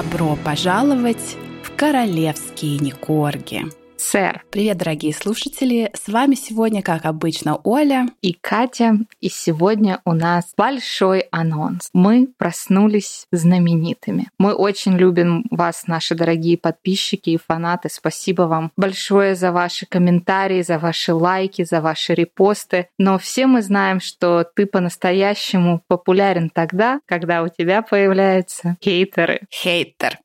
Добро пожаловать в королевские Никорги. Сэр. Привет, дорогие слушатели! С вами сегодня, как обычно, Оля и Катя. И сегодня у нас большой анонс. Мы проснулись знаменитыми. Мы очень любим вас, наши дорогие подписчики и фанаты. Спасибо вам большое за ваши комментарии, за ваши лайки, за ваши репосты. Но все мы знаем, что ты по-настоящему популярен тогда, когда у тебя появляются хейтеры. Хейтер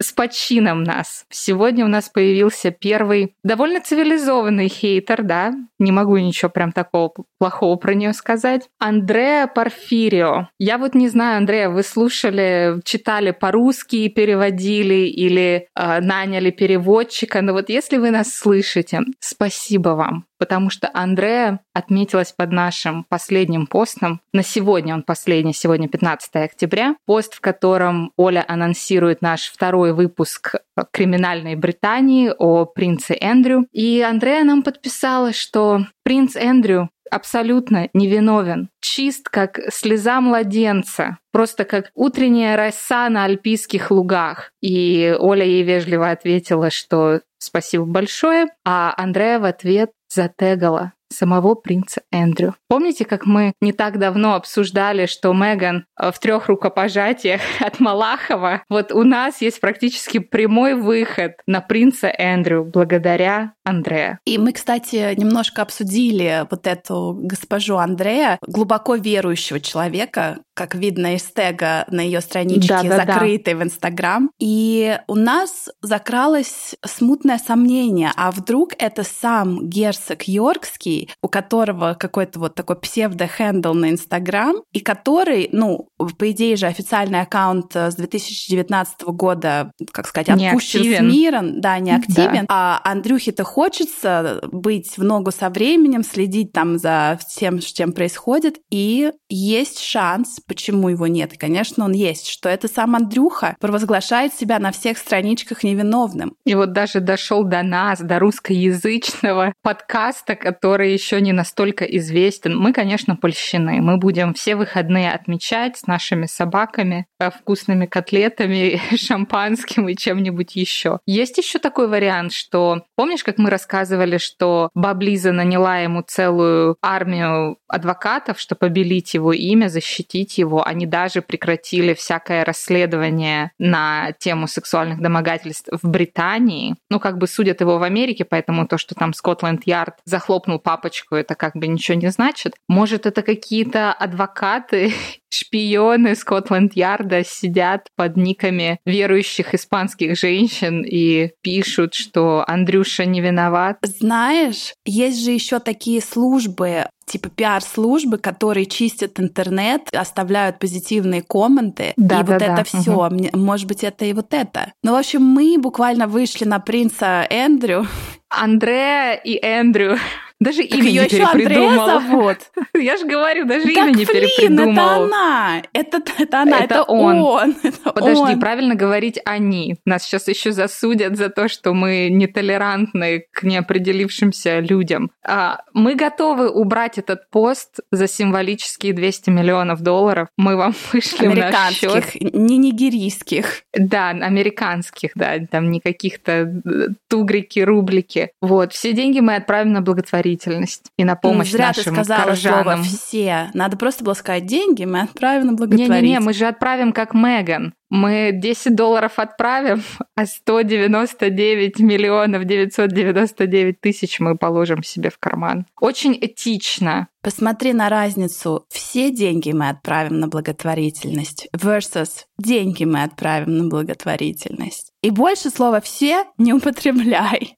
с подчином нас. Сегодня у нас появился первый довольно цивилизованный хейтер, да, не могу ничего прям такого плохого про нее сказать. Андреа Порфирио. Я вот не знаю, Андреа, вы слушали, читали по-русски и переводили или э, наняли переводчика, но вот если вы нас слышите, спасибо вам потому что Андрея отметилась под нашим последним постом. На сегодня он последний, сегодня 15 октября. Пост, в котором Оля анонсирует наш второй выпуск криминальной Британии о принце Эндрю. И Андрея нам подписала, что принц Эндрю абсолютно невиновен, чист, как слеза младенца, просто как утренняя роса на альпийских лугах. И Оля ей вежливо ответила, что спасибо большое, а Андрея в ответ затегала самого принца Эндрю. Помните, как мы не так давно обсуждали, что Меган э, в трех рукопожатиях от Малахова? Вот у нас есть практически прямой выход на принца Эндрю благодаря Андрея. И мы, кстати, немножко обсудили вот эту госпожу Андрея, глубоко верующего человека, как видно из тега на ее страничке, да, да, закрытой да. в Инстаграм. И у нас закралось смутное сомнение, а вдруг это сам герцог Йоркский, у которого какой-то вот такой псевдо-хендл на Инстаграм, и который, ну, по идее же официальный аккаунт с 2019 года, как сказать, отпущен с миром, да, не активен, да. а Андрюхе-то хочется быть в ногу со временем, следить там за всем, чем происходит, и есть шанс, почему его нет, и, конечно, он есть, что это сам Андрюха провозглашает себя на всех страничках невиновным. И вот даже дошел до нас, до русскоязычного подкаста, который еще не настолько известен. Мы, конечно, польщены. Мы будем все выходные отмечать с нашими собаками, э, вкусными котлетами, шампанским и чем-нибудь еще. Есть еще такой вариант, что помнишь, как мы рассказывали, что Баблиза наняла ему целую армию адвокатов, чтобы побелить его имя, защитить его. Они даже прекратили всякое расследование на тему сексуальных домогательств в Британии. Ну, как бы судят его в Америке, поэтому то, что там Скотланд-Ярд захлопнул папочку, это как бы ничего не значит. Может, это какие-то адвокаты шпионы Скотланд-Ярда сидят под никами верующих испанских женщин и пишут, что Андрюша не виноват. Знаешь, есть же еще такие службы, типа пиар-службы, которые чистят интернет, оставляют позитивные комменты, да, и да, вот да. это все. Угу. Может быть, это и вот это. Ну, в общем, мы буквально вышли на принца Эндрю. Андреа и Эндрю даже так имя ее не еще перепридумала. Андрея зовут. Я же говорю, даже так, имя не блин, перепридумала. это она. Это, это она, это, это он. он. Это Подожди, он. правильно говорить они. Нас сейчас еще засудят за то, что мы нетолерантны к неопределившимся людям. А, мы готовы убрать этот пост за символические 200 миллионов долларов. Мы вам вышли в наш счет. не нигерийских. Да, американских, да, там не каких-то э, тугрики, рублики. Вот, все деньги мы отправим на благотворительность благотворительность и на помощь Зря нашим ты сказала горожанам. слово «все». Надо просто было сказать «деньги», мы отправим на благотворительность. Не-не-не, мы же отправим как Меган. Мы 10 долларов отправим, а 199 миллионов 999 тысяч мы положим себе в карман. Очень этично. Посмотри на разницу. Все деньги мы отправим на благотворительность versus деньги мы отправим на благотворительность. И больше слова «все» не употребляй.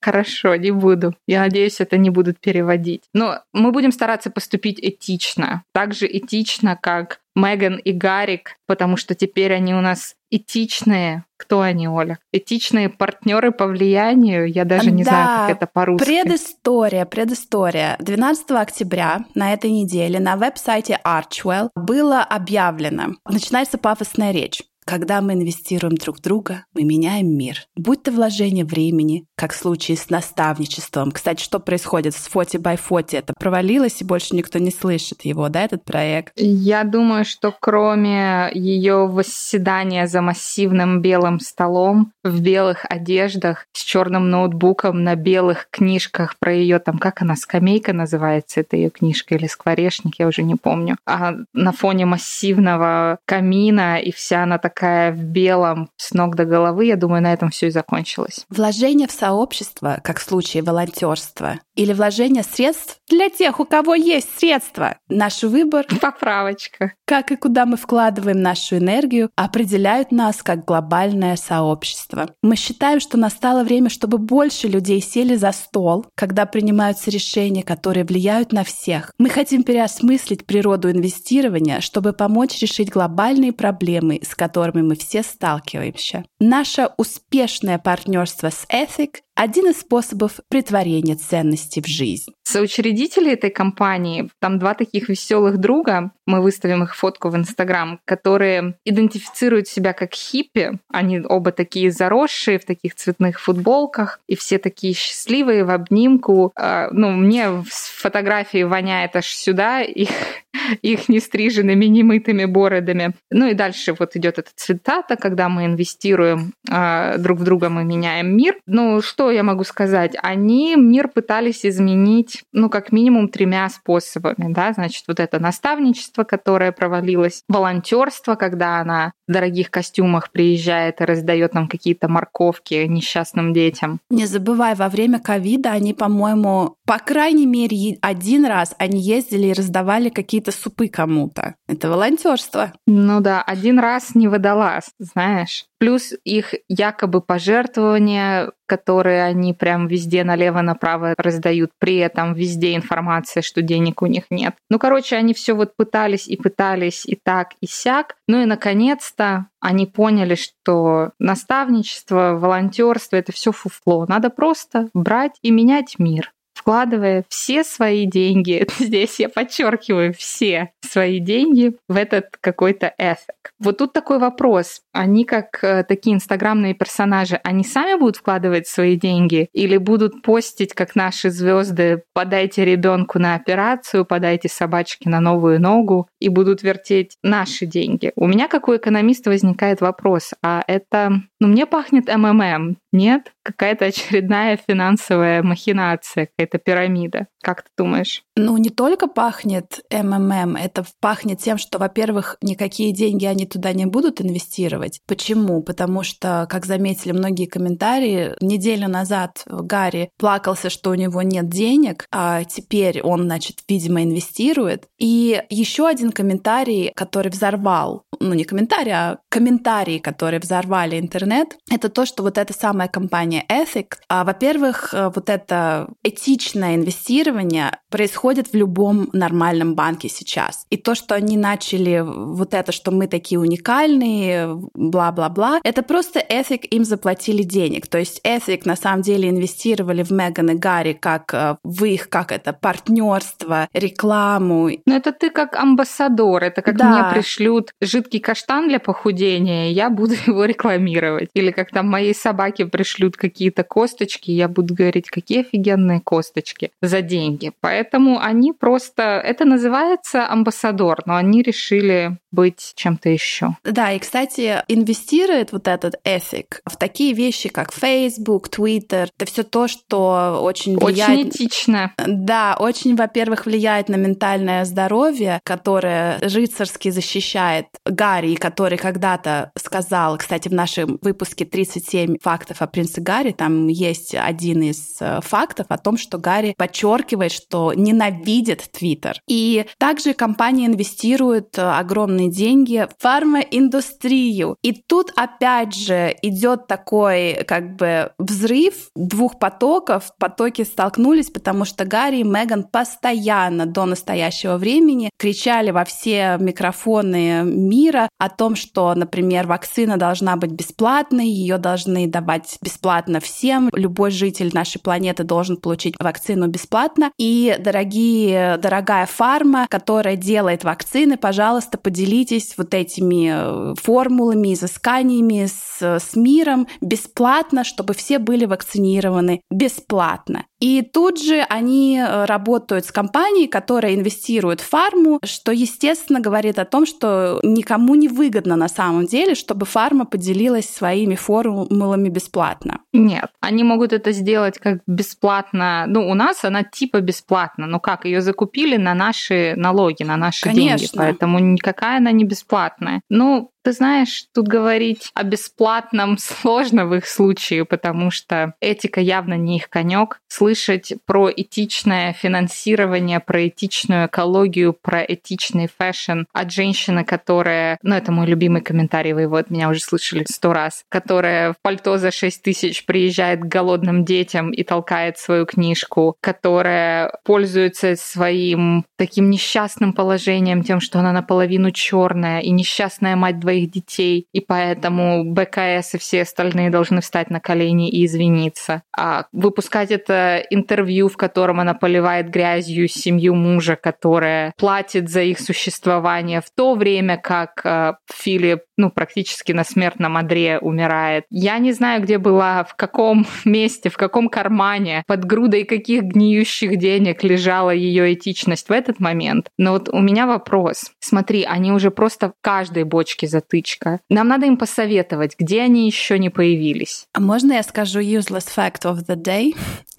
Хорошо, не буду. Я надеюсь, это не будут переводить. Но мы будем стараться поступить этично. Так же этично, как Меган и Гарик, потому что теперь они у нас этичные. Кто они, Оля? Этичные партнеры по влиянию? Я даже не да, знаю, как это по-русски. Предыстория, предыстория. 12 октября на этой неделе на веб-сайте Archwell было объявлено. Начинается пафосная речь. Когда мы инвестируем друг в друга, мы меняем мир. Будь то вложение времени, как в случае с наставничеством. Кстати, что происходит с Фоти by Фоти? Это провалилось, и больше никто не слышит его, да, этот проект? Я думаю, что кроме ее восседания за массивным белым столом, в белых одеждах, с черным ноутбуком, на белых книжках про ее там, как она, скамейка называется, это ее книжка или скворечник, я уже не помню. А на фоне массивного камина, и вся она такая в белом с ног до головы, я думаю, на этом все и закончилось. Вложение в сообщество, как в случае волонтерства, или вложение средств для тех, у кого есть средства. Наш выбор, поправочка, как и куда мы вкладываем нашу энергию, определяют нас как глобальное сообщество. Мы считаем, что настало время, чтобы больше людей сели за стол, когда принимаются решения, которые влияют на всех. Мы хотим переосмыслить природу инвестирования, чтобы помочь решить глобальные проблемы, с которыми мы все сталкиваемся. Наше успешное партнерство с Ethic один из способов притворения ценностей в жизнь. Соучредители этой компании, там два таких веселых друга, мы выставим их фотку в Инстаграм, которые идентифицируют себя как хиппи. Они оба такие заросшие в таких цветных футболках, и все такие счастливые в обнимку. А, ну, мне фотографии воняет аж сюда, их, их нестриженными, немытыми бородами. Ну и дальше вот идет эта цитата, когда мы инвестируем э, друг в друга, мы меняем мир. Ну, что я могу сказать? Они мир пытались изменить, ну, как минимум тремя способами, да, значит, вот это наставничество, которое провалилось, волонтерство, когда она в дорогих костюмах приезжает и раздает нам какие-то морковки несчастным детям. Не забывай, во время ковида они, по-моему, по крайней мере, один раз они ездили и раздавали какие-то супы кому-то. Это волонтерство. Ну да, один раз не водолаз, знаешь. Плюс их якобы пожертвования, которые они прям везде налево-направо раздают, при этом везде информация, что денег у них нет. Ну, короче, они все вот пытались и пытались и так, и сяк. Ну и, наконец-то, они поняли, что наставничество, волонтерство это все фуфло. Надо просто брать и менять мир вкладывая все свои деньги, здесь я подчеркиваю, все свои деньги в этот какой-то эффект. Вот тут такой вопрос. Они как э, такие инстаграмные персонажи, они сами будут вкладывать свои деньги или будут постить, как наши звезды, подайте ребенку на операцию, подайте собачке на новую ногу и будут вертеть наши деньги. У меня, как у экономиста, возникает вопрос, а это, ну, мне пахнет МММ, нет? Какая-то очередная финансовая махинация, какая-то пирамида. Как ты думаешь? Ну, не только пахнет МММ, это пахнет тем, что, во-первых, никакие деньги они туда не будут инвестировать. Почему? Потому что, как заметили многие комментарии, неделю назад Гарри плакался, что у него нет денег, а теперь он, значит, видимо, инвестирует. И еще один комментарий, который взорвал, ну не комментарий, а комментарии, которые взорвали интернет, это то, что вот эта самая компания Ethic, а, во-первых, э, вот это этичное инвестирование происходит в любом нормальном банке сейчас. И то, что они начали вот это, что мы такие уникальные, бла-бла-бла, это просто Ethic им заплатили денег. То есть Ethic на самом деле инвестировали в Меган и Гарри как э, в их, как это, партнерство, рекламу. Но это ты как амбассадор, это как да. мне пришлют жидкий каштан для похудения, я буду его рекламировать. Или как там моей собаке пришлют какие-то косточки, я буду говорить, какие офигенные косточки за деньги. Поэтому они просто... Это называется амбассадор, но они решили быть чем-то еще. Да, и, кстати, инвестирует вот этот этик в такие вещи, как Facebook, Twitter. Это все то, что очень влияет... Очень этично. Да, очень, во-первых, влияет на ментальное здоровье, которое рыцарски защищает Гарри, который когда-то сказал, кстати, в нашем выпуске 37 фактов о принце Гарри, там есть один из э, фактов о том, что Гарри подчеркивает, что ненавидит Твиттер. И также компания инвестирует огромные огромные деньги в фармаиндустрию. И тут опять же идет такой как бы взрыв двух потоков. Потоки столкнулись, потому что Гарри и Меган постоянно до настоящего времени кричали во все микрофоны мира о том, что, например, вакцина должна быть бесплатной, ее должны давать бесплатно всем, любой житель нашей планеты должен получить вакцину бесплатно. И, дорогие, дорогая фарма, которая делает вакцины, пожалуйста, поделитесь поделитесь вот этими э, формулами, изысканиями с, с миром бесплатно, чтобы все были вакцинированы бесплатно. И тут же они э, работают с компанией, которая инвестирует в фарму, что, естественно, говорит о том, что никому не выгодно на самом деле, чтобы фарма поделилась своими формулами бесплатно. Нет, они могут это сделать как бесплатно. Ну, у нас она типа бесплатно. Ну как, ее закупили на наши налоги, на наши Конечно. деньги. Поэтому никакая она не бесплатная. Ну, ты знаешь, тут говорить о бесплатном сложно в их случае, потому что этика явно не их конек. Слышать про этичное финансирование, про этичную экологию, про этичный fashion от женщины, которая, ну это мой любимый комментарий, вы его от меня уже слышали сто раз, которая в пальто за 6 тысяч приезжает к голодным детям и толкает свою книжку, которая пользуется своим таким несчастным положением, тем, что она наполовину черная и несчастная мать двоих своих детей, и поэтому БКС и все остальные должны встать на колени и извиниться. А выпускать это интервью, в котором она поливает грязью семью мужа, которая платит за их существование, в то время как э, Филипп ну, практически на смертном одре умирает. Я не знаю, где была, в каком месте, в каком кармане, под грудой каких гниющих денег лежала ее этичность в этот момент. Но вот у меня вопрос. Смотри, они уже просто в каждой бочке затычка. Нам надо им посоветовать, где они еще не появились. А можно я скажу useless fact of the day?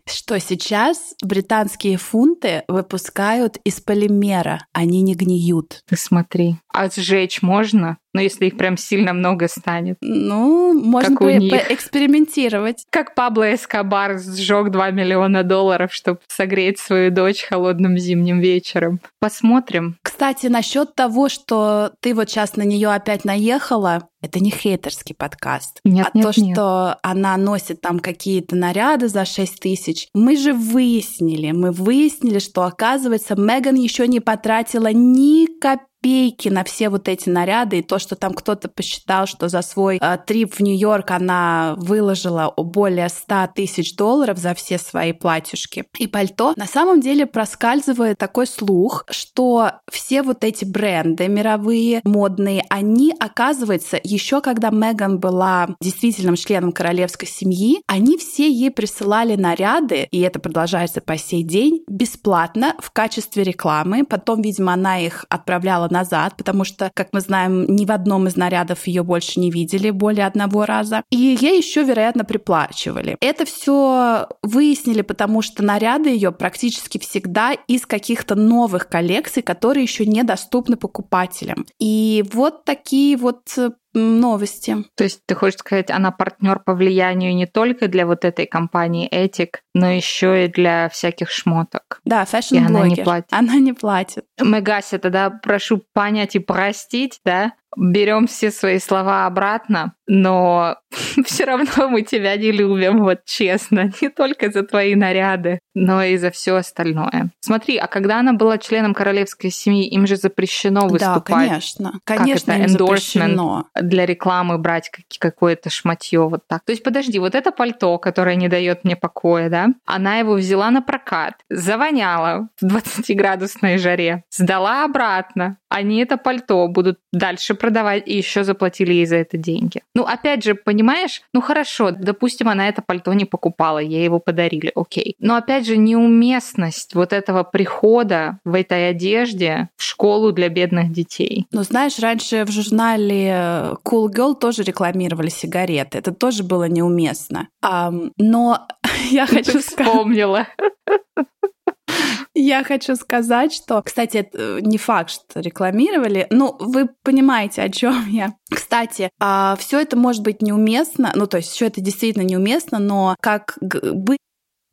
что сейчас британские фунты выпускают из полимера, они не гниют. Ты смотри. А сжечь можно? Ну, если их прям сильно много станет. Ну, можно по- поэкспериментировать. Как Пабло Эскобар сжег 2 миллиона долларов, чтобы согреть свою дочь холодным зимним вечером. Посмотрим. Кстати, насчет того, что ты вот сейчас на нее опять наехала, это не хейтерский подкаст. Нет, а нет, то, нет. что она носит там какие-то наряды за 6 тысяч. Мы же выяснили, мы выяснили, что, оказывается, Меган еще не потратила ни копейки копейки на все вот эти наряды, и то, что там кто-то посчитал, что за свой э, трип в Нью-Йорк она выложила более 100 тысяч долларов за все свои платьюшки и пальто, на самом деле проскальзывает такой слух, что все вот эти бренды мировые, модные, они, оказывается, еще когда Меган была действительным членом королевской семьи, они все ей присылали наряды, и это продолжается по сей день, бесплатно в качестве рекламы. Потом, видимо, она их отправляла назад, потому что, как мы знаем, ни в одном из нарядов ее больше не видели более одного раза. И ей еще, вероятно, приплачивали. Это все выяснили, потому что наряды ее практически всегда из каких-то новых коллекций, которые еще недоступны покупателям. И вот такие вот новости. То есть ты хочешь сказать, она партнер по влиянию не только для вот этой компании Ethic, но еще и для всяких шмоток. Да, fashion-блогер. Она не платит. Она не платит. Мегася, тогда прошу понять и простить, да, берем все свои слова обратно, но все равно мы тебя не любим, вот честно, не только за твои наряды, но и за все остальное. Смотри, а когда она была членом королевской семьи, им же запрещено выступать. Да, конечно. Конечно, как это, запрещено. для рекламы брать какое-то шматье вот так. То есть, подожди, вот это пальто, которое не дает мне покоя, да, она его взяла на прокат, завоняла в 20-градусной жаре, сдала обратно. Они это пальто будут дальше продавать и еще заплатили ей за это деньги. Ну, опять же, понимаешь, ну хорошо, допустим, она это пальто не покупала, ей его подарили, окей. Но опять же, неуместность вот этого прихода в этой одежде в школу для бедных детей. Ну, знаешь, раньше в журнале Cool Girl тоже рекламировали сигареты. Это тоже было неуместно. А, но я хочу сказать... вспомнила. Я хочу сказать, что, кстати, это э, не факт, что рекламировали. Ну, вы понимаете, о чем я. Кстати, а все это может быть неуместно, ну, то есть все это действительно неуместно, но как быть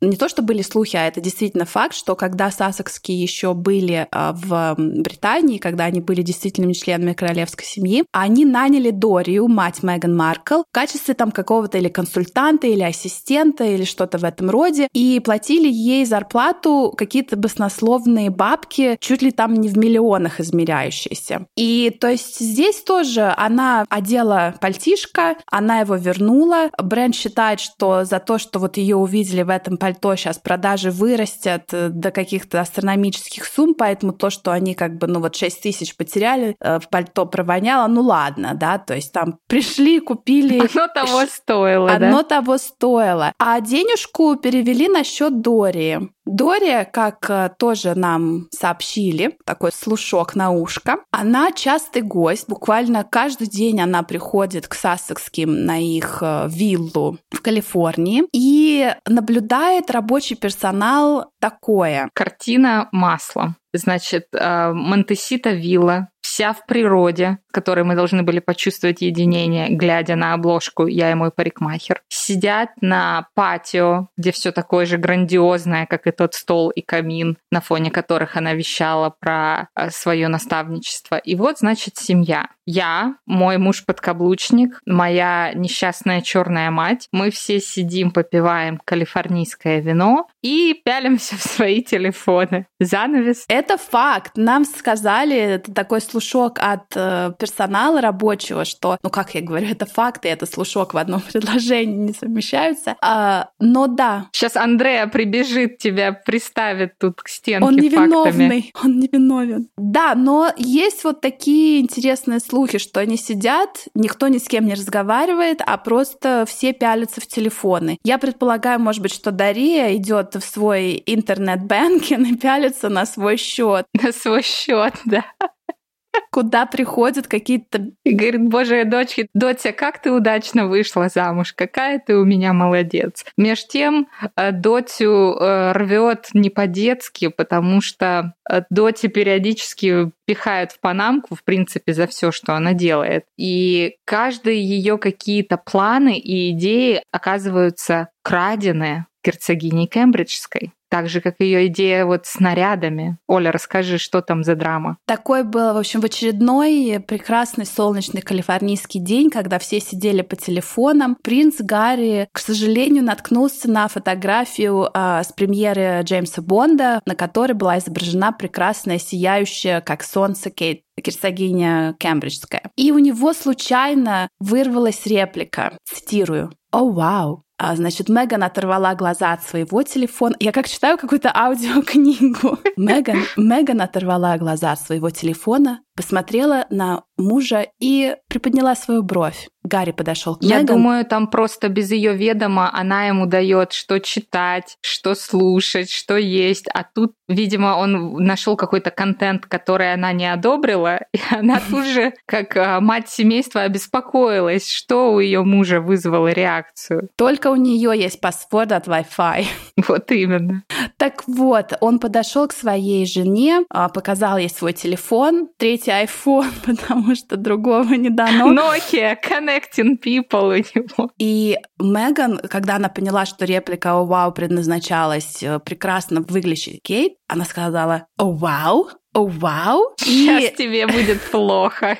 не то, что были слухи, а это действительно факт, что когда сассекские еще были а, в Британии, когда они были действительными членами королевской семьи, они наняли Дорию, мать Меган Маркл, в качестве там какого-то или консультанта, или ассистента, или что-то в этом роде, и платили ей зарплату какие-то баснословные бабки, чуть ли там не в миллионах измеряющиеся. И то есть здесь тоже она одела пальтишко, она его вернула. Бренд считает, что за то, что вот ее увидели в этом пальто, пальто сейчас продажи вырастят э, до каких-то астрономических сумм, поэтому то, что они как бы, ну вот 6 тысяч потеряли, э, в пальто провоняло, ну ладно, да, то есть там пришли, купили... Оно того стоило, Оно да? того стоило. А денежку перевели на счет Дори. Дори, как э, тоже нам сообщили, такой слушок на ушко, она частый гость, буквально каждый день она приходит к Сассекским на их э, виллу в Калифорнии и наблюдает рабочий персонал такое. Картина маслом. Значит, э, Монтесита вилла, вся в природе, в которой мы должны были почувствовать единение, глядя на обложку «Я и мой парикмахер». Сидят на патио, где все такое же грандиозное, как и тот стол и камин, на фоне которых она вещала про э, свое наставничество. И вот, значит, семья. Я, мой муж-подкаблучник, моя несчастная черная мать. Мы все сидим, попиваем калифорнийское вино и пялимся в свои телефоны. Занавес. Это факт. Нам сказали, это такой слушок от э, персонала рабочего, что, ну как я говорю, это факт, и это слушок в одном предложении не совмещаются. А, но да. Сейчас Андрея прибежит, тебя приставит тут к стенке Он невиновный, фактами. он невиновен. Да, но есть вот такие интересные слухи, что они сидят, никто ни с кем не разговаривает, а просто все пялятся в телефоны. Я предполагаю, может быть, что Дария идет в свой интернет-бэнкинг и пялится на свой счет. На свой счет, да куда приходят какие-то... И говорит, боже, дочки, Дотя, как ты удачно вышла замуж, какая ты у меня молодец. Меж тем, э, Дотю э, рвет не по-детски, потому что э, Доти периодически пихают в панамку, в принципе, за все, что она делает. И каждые ее какие-то планы и идеи оказываются крадены герцогиней Кембриджской так же, как ее идея вот с нарядами. Оля, расскажи, что там за драма? Такой был, в общем, в очередной прекрасный солнечный калифорнийский день, когда все сидели по телефонам. Принц Гарри, к сожалению, наткнулся на фотографию э, с премьеры Джеймса Бонда, на которой была изображена прекрасная, сияющая, как солнце, Кейт герцогиня Кембриджская. И у него случайно вырвалась реплика, цитирую, «О, вау, а, значит, Меган оторвала глаза от своего телефона. Я как читаю какую-то аудиокнигу. Меган, Меган оторвала глаза от своего телефона, посмотрела на мужа и приподняла свою бровь. Гарри подошел к Я Меган. думаю, там просто без ее ведома она ему дает, что читать, что слушать, что есть. А тут, видимо, он нашел какой-то контент, который она не одобрила, и она тут же, как а, мать семейства, обеспокоилась, что у ее мужа вызвало реакцию. Только у нее есть паспорт от Wi-Fi. Вот именно. Так вот, он подошел к своей жене, а, показал ей свой телефон, третий iPhone, потому что другого не дано. Nokia, connecting people у него. И Меган, когда она поняла, что реплика «О, вау» предназначалась э, прекрасно выглядящей Кейт, она сказала «О, вау», «О, вау». Сейчас и... тебе будет плохо.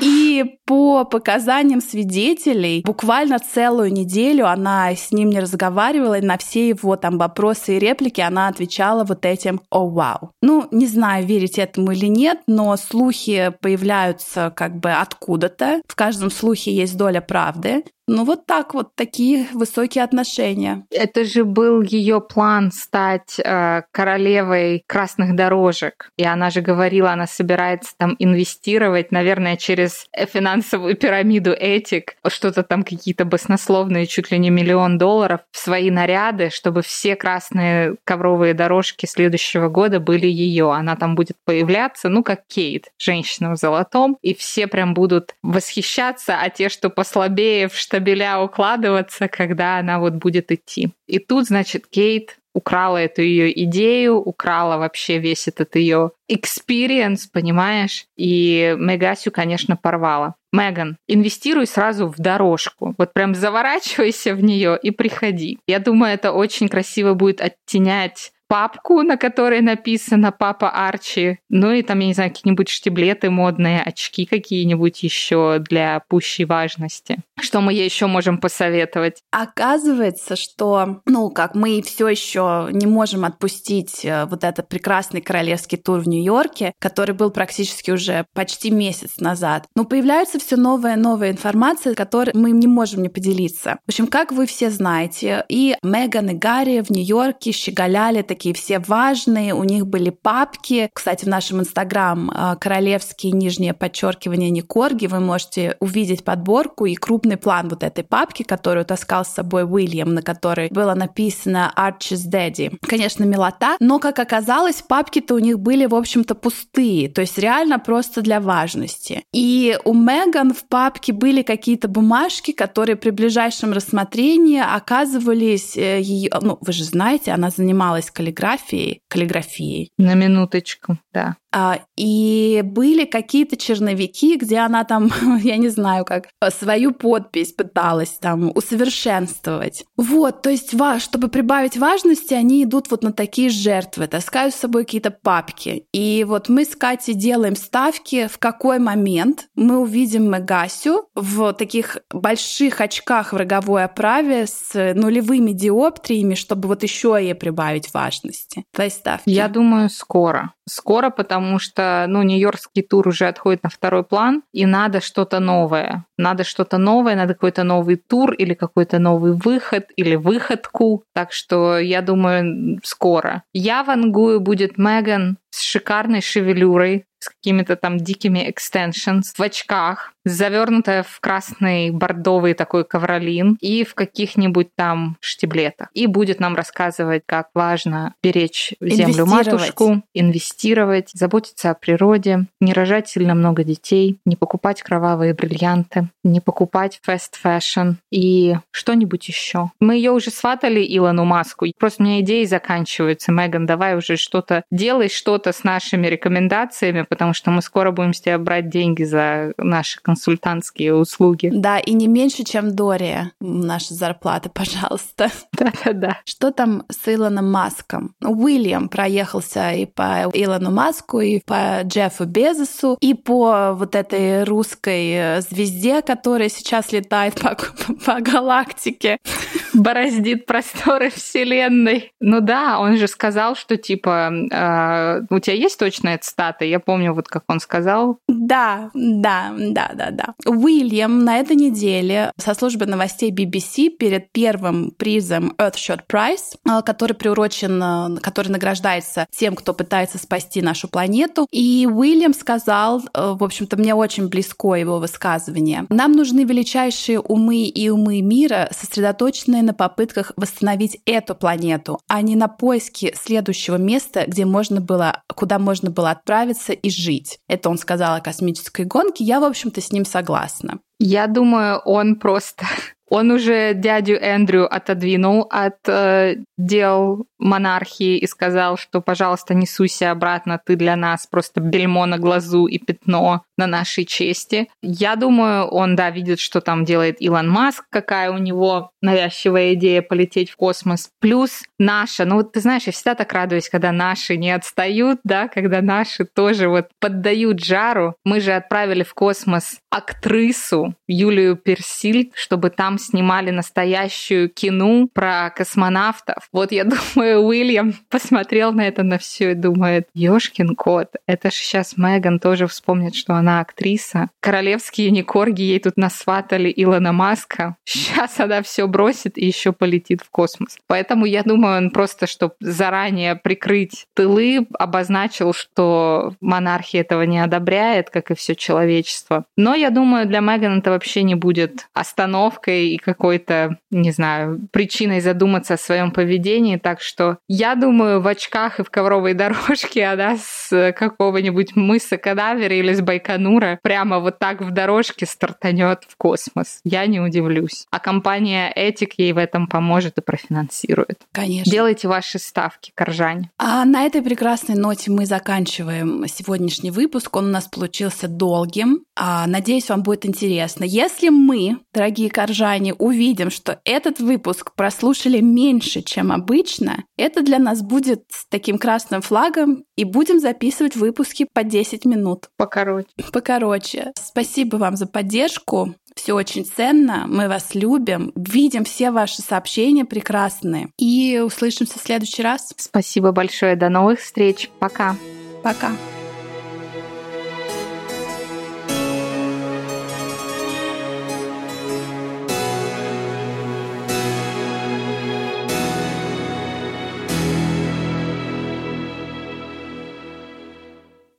И по показаниям свидетелей, буквально целую неделю она с ним не разговаривала, и на все его там вопросы и реплики она отвечала вот этим «О, вау». Ну, не знаю, верить этому или нет, но слухи появляются как бы откуда-то. В каждом слухе есть доля правды. Ну вот так вот, такие высокие отношения. Это же был ее план стать э, королевой красных дорожек. И она же говорила, она собирается там инвестировать, наверное, через финансовую пирамиду этик, что-то там какие-то баснословные, чуть ли не миллион долларов в свои наряды, чтобы все красные ковровые дорожки следующего года были ее. Она там будет появляться, ну, как Кейт, женщина в золотом, и все прям будут восхищаться, а те, что послабее в штабеля укладываться, когда она вот будет идти. И тут, значит, Кейт украла эту ее идею, украла вообще весь этот ее experience, понимаешь? И Мегасю, конечно, порвала. Меган, инвестируй сразу в дорожку. Вот прям заворачивайся в нее и приходи. Я думаю, это очень красиво будет оттенять папку, на которой написано «Папа Арчи», ну и там, я не знаю, какие-нибудь штиблеты модные, очки какие-нибудь еще для пущей важности. Что мы ей еще можем посоветовать? Оказывается, что, ну, как мы все еще не можем отпустить э, вот этот прекрасный королевский тур в Нью-Йорке, который был практически уже почти месяц назад. Но появляется все новая новая информация, которой мы не можем не поделиться. В общем, как вы все знаете, и Меган и Гарри в Нью-Йорке щеголяли все важные, у них были папки. Кстати, в нашем инстаграм э, королевские нижнее подчеркивание не корги, вы можете увидеть подборку и крупный план вот этой папки, которую таскал с собой Уильям, на которой было написано Archie's Daddy. Конечно, милота, но, как оказалось, папки-то у них были, в общем-то, пустые, то есть реально просто для важности. И у Меган в папке были какие-то бумажки, которые при ближайшем рассмотрении оказывались э, ее... Ну, вы же знаете, она занималась каллиграфией. Каллиграфией. На минуточку, да. А, и были какие-то черновики, где она там, я не знаю как, свою подпись пыталась там усовершенствовать. Вот, то есть, чтобы прибавить важности, они идут вот на такие жертвы, таскают с собой какие-то папки. И вот мы с Катей делаем ставки, в какой момент мы увидим Мегасю в таких больших очках в роговой оправе с нулевыми диоптриями, чтобы вот еще ей прибавить важности. Твои ставки. Я думаю, скоро. Скоро, потому что, ну, Нью-Йоркский тур уже отходит на второй план, и надо что-то новое. Надо что-то новое, надо какой-то новый тур или какой-то новый выход или выходку. Так что я думаю, скоро. Я вангую будет Меган с шикарной шевелюрой, с какими-то там дикими экстеншнс, в очках, завернутая в красный бордовый такой ковролин и в каких-нибудь там штиблетах. И будет нам рассказывать, как важно беречь землю матушку, инвестировать, заботиться о природе, не рожать сильно много детей, не покупать кровавые бриллианты, не покупать fast fashion и что-нибудь еще. Мы ее уже сватали Илону Маску. Просто у меня идеи заканчиваются. Меган, давай уже что-то делай, что-то с нашими рекомендациями, потому что мы скоро будем с тебя брать деньги за наши консультантские услуги. Да, и не меньше, чем Дория, наша зарплата, пожалуйста. Да-да-да. Что там с Илоном Маском? Уильям проехался и по Илону Маску, и по Джеффу Безосу, и по вот этой русской э, звезде, которая сейчас летает по, по галактике. Бороздит просторы Вселенной. Ну да, он же сказал, что типа э, у тебя есть точная цитата? Я помню, вот как он сказал. Да, да, да, да, да. Уильям на этой неделе со службы новостей BBC перед первым призом Earthshot Prize, э, который приурочен, э, который награждается тем, кто пытается спасти нашу планету. И Уильям сказал, э, в общем-то, мне очень близко его высказывание. Нам нужны величайшие умы и умы мира, сосредоточенные на попытках восстановить эту планету, а не на поиске следующего места, где можно было, куда можно было отправиться и жить. Это он сказал о космической гонке. Я, в общем-то, с ним согласна. Я думаю, он просто он уже дядю Эндрю отодвинул от э, дел монархии и сказал, что, пожалуйста, не суйся обратно, ты для нас просто бельмо на глазу и пятно на нашей чести. Я думаю, он, да, видит, что там делает Илон Маск, какая у него навязчивая идея полететь в космос. Плюс наша, ну вот ты знаешь, я всегда так радуюсь, когда наши не отстают, да, когда наши тоже вот поддают жару. Мы же отправили в космос актрису Юлию Персиль, чтобы там снимали настоящую кино про космонавтов. Вот я думаю, Уильям посмотрел на это на все и думает, ёшкин кот, это же сейчас Меган тоже вспомнит, что она актриса. Королевские юникорги ей тут насватали Илона Маска. Сейчас она все бросит и еще полетит в космос. Поэтому я думаю, он просто, чтобы заранее прикрыть тылы, обозначил, что монархия этого не одобряет, как и все человечество. Но я думаю, для Меган это вообще не будет остановкой и какой-то, не знаю, причиной задуматься о своем поведении. Так что я думаю, в очках и в ковровой дорожке она с какого-нибудь мыса Кадавера или с Байконура прямо вот так в дорожке стартанет в космос. Я не удивлюсь. А компания Этик ей в этом поможет и профинансирует. Конечно. Делайте ваши ставки, Коржань. А на этой прекрасной ноте мы заканчиваем сегодняшний выпуск. Он у нас получился долгим. А, надеюсь, вам будет интересно. Если мы, дорогие Коржане, голосовании увидим, что этот выпуск прослушали меньше, чем обычно, это для нас будет таким красным флагом, и будем записывать выпуски по 10 минут. Покороче. Покороче. Спасибо вам за поддержку. Все очень ценно, мы вас любим, видим все ваши сообщения прекрасные. И услышимся в следующий раз. Спасибо большое, до новых встреч. Пока. Пока.